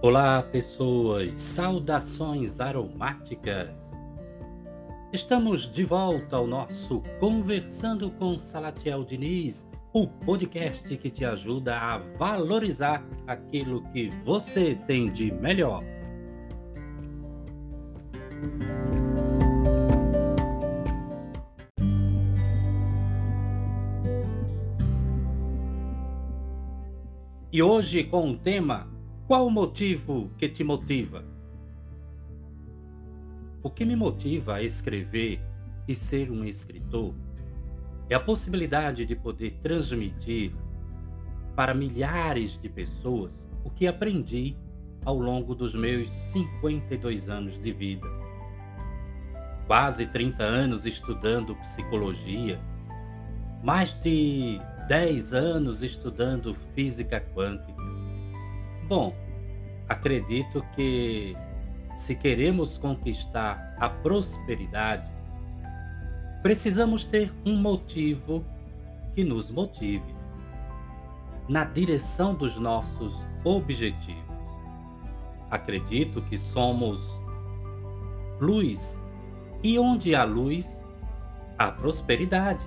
Olá, pessoas! Saudações aromáticas! Estamos de volta ao nosso Conversando com Salatiel Diniz, o podcast que te ajuda a valorizar aquilo que você tem de melhor. E hoje com o tema qual o motivo que te motiva? O que me motiva a escrever e ser um escritor é a possibilidade de poder transmitir para milhares de pessoas o que aprendi ao longo dos meus 52 anos de vida. Quase 30 anos estudando psicologia, mais de 10 anos estudando física quântica Bom, acredito que se queremos conquistar a prosperidade, precisamos ter um motivo que nos motive na direção dos nossos objetivos. Acredito que somos luz, e onde há luz, há prosperidade.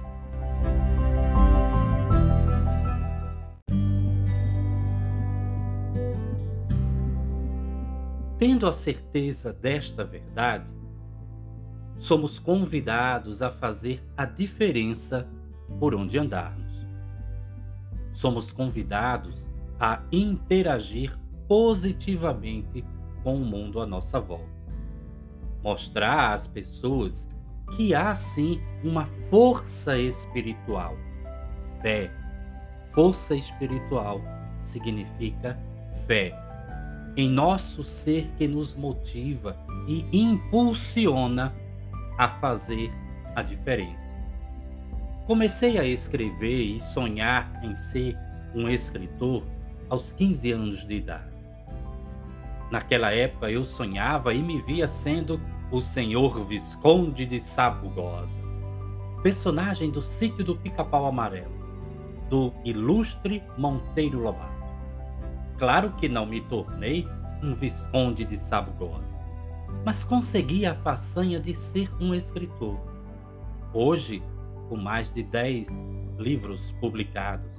Tendo a certeza desta verdade, somos convidados a fazer a diferença por onde andarmos. Somos convidados a interagir positivamente com o mundo à nossa volta. Mostrar às pessoas que há sim uma força espiritual. Fé. Força espiritual significa fé em nosso ser que nos motiva e impulsiona a fazer a diferença. Comecei a escrever e sonhar em ser um escritor aos 15 anos de idade. Naquela época eu sonhava e me via sendo o senhor Visconde de Sabugosa, personagem do sítio do Pica-Pau Amarelo, do ilustre Monteiro Lobato. Claro que não me tornei um visconde de Sabugosa, mas consegui a façanha de ser um escritor. Hoje, com mais de 10 livros publicados,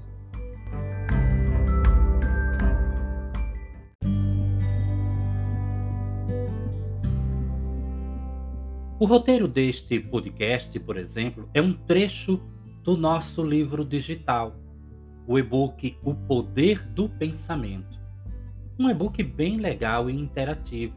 O roteiro deste podcast, por exemplo, é um trecho do nosso livro digital, o e-book O Poder do Pensamento. Um e-book bem legal e interativo,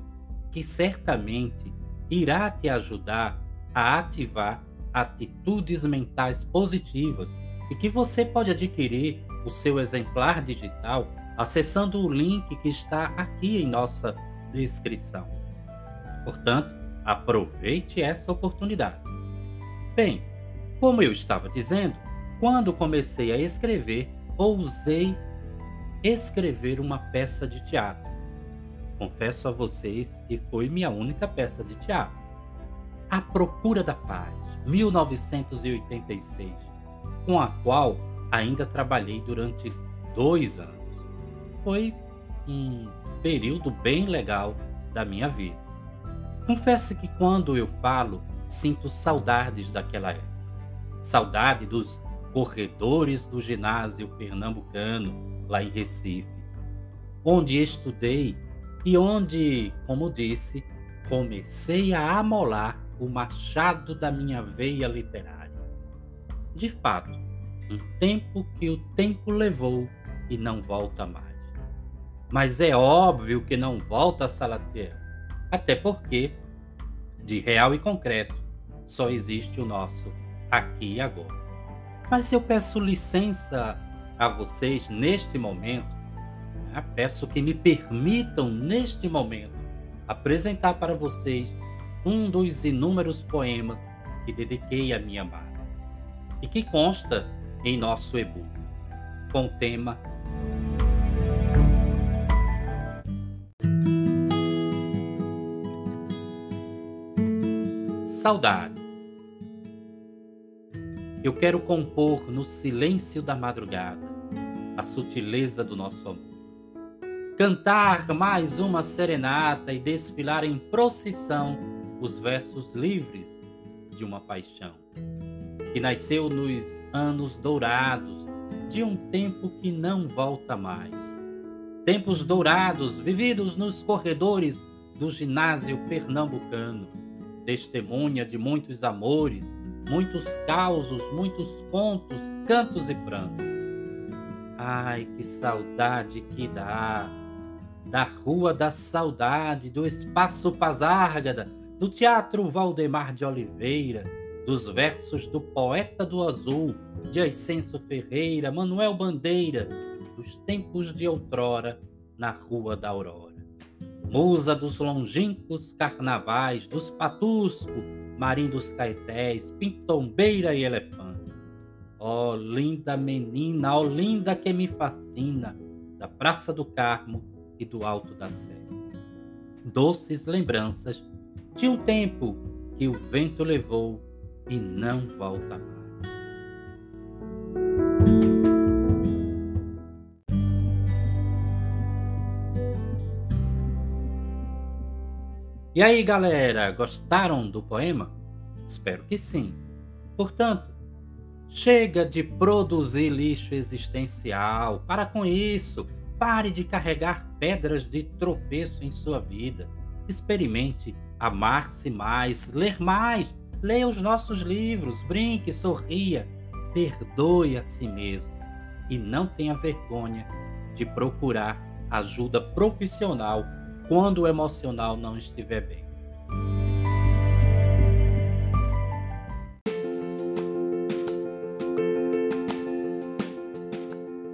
que certamente irá te ajudar a ativar atitudes mentais positivas e que você pode adquirir o seu exemplar digital acessando o link que está aqui em nossa descrição. Portanto, aproveite essa oportunidade. Bem, como eu estava dizendo, quando comecei a escrever, ousei escrever uma peça de teatro. Confesso a vocês que foi minha única peça de teatro. A Procura da Paz, 1986, com a qual ainda trabalhei durante dois anos. Foi um período bem legal da minha vida. Confesso que quando eu falo, sinto saudades daquela época. Saudade dos corredores do ginásio pernambucano, lá em Recife, onde estudei e onde, como disse, comecei a amolar o machado da minha veia literária. De fato, um tempo que o tempo levou e não volta mais. Mas é óbvio que não volta a Salatiel, até porque, de real e concreto, só existe o nosso aqui e agora. Mas eu peço licença a vocês neste momento, né? peço que me permitam neste momento apresentar para vocês um dos inúmeros poemas que dediquei à minha amada e que consta em nosso e-book com o tema Saudade. Eu quero compor no silêncio da madrugada a sutileza do nosso amor. cantar mais uma serenata e desfilar em procissão os versos livres de uma paixão, que nasceu nos anos dourados de um tempo que não volta mais. Tempos dourados vividos nos corredores do ginásio pernambucano, testemunha de muitos amores, muitos causos, muitos contos, cantos e prantos. Ai, que saudade que dá! Da Rua da Saudade, do Espaço Pazárgada, do Teatro Valdemar de Oliveira, dos versos do Poeta do Azul, de Ascenso Ferreira, Manuel Bandeira, dos tempos de outrora na Rua da Aurora. Musa dos longínquos carnavais, dos patusco, marim dos caetés, pintombeira e elefante. Ó oh, linda menina, ó oh, linda que me fascina, da Praça do Carmo e do Alto da Sé. Doces lembranças de um tempo que o vento levou e não volta mais. E aí, galera, gostaram do poema? Espero que sim. Portanto, chega de produzir lixo existencial. Para com isso. Pare de carregar pedras de tropeço em sua vida. Experimente amar-se mais, ler mais. Leia os nossos livros, brinque, sorria, perdoe a si mesmo e não tenha vergonha de procurar ajuda profissional quando o emocional não estiver bem.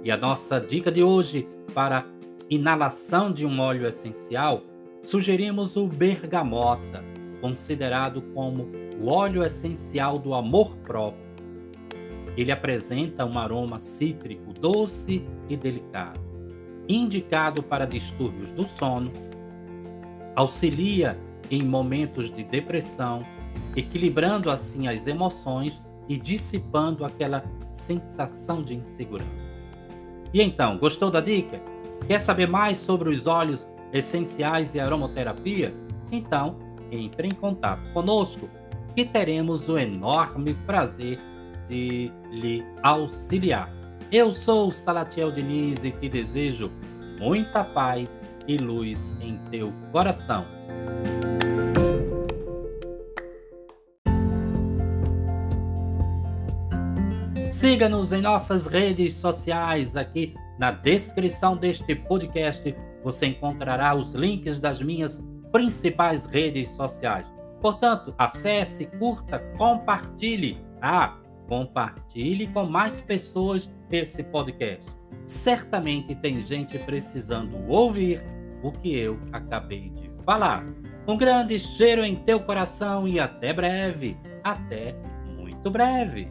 E a nossa dica de hoje para inalação de um óleo essencial, sugerimos o bergamota, considerado como o óleo essencial do amor próprio. Ele apresenta um aroma cítrico doce e delicado, indicado para distúrbios do sono, auxilia em momentos de depressão, equilibrando assim as emoções e dissipando aquela sensação de insegurança. E então, gostou da dica? Quer saber mais sobre os óleos essenciais e aromaterapia? Então, entre em contato conosco que teremos o enorme prazer de lhe auxiliar. Eu sou Salatiel Diniz e te desejo muita paz e luz em teu coração. Siga-nos em nossas redes sociais. Aqui na descrição deste podcast você encontrará os links das minhas principais redes sociais. Portanto, acesse, curta, compartilhe. Ah, compartilhe com mais pessoas esse podcast certamente tem gente precisando ouvir o que eu acabei de falar. Um grande cheiro em teu coração e até breve. Até muito breve.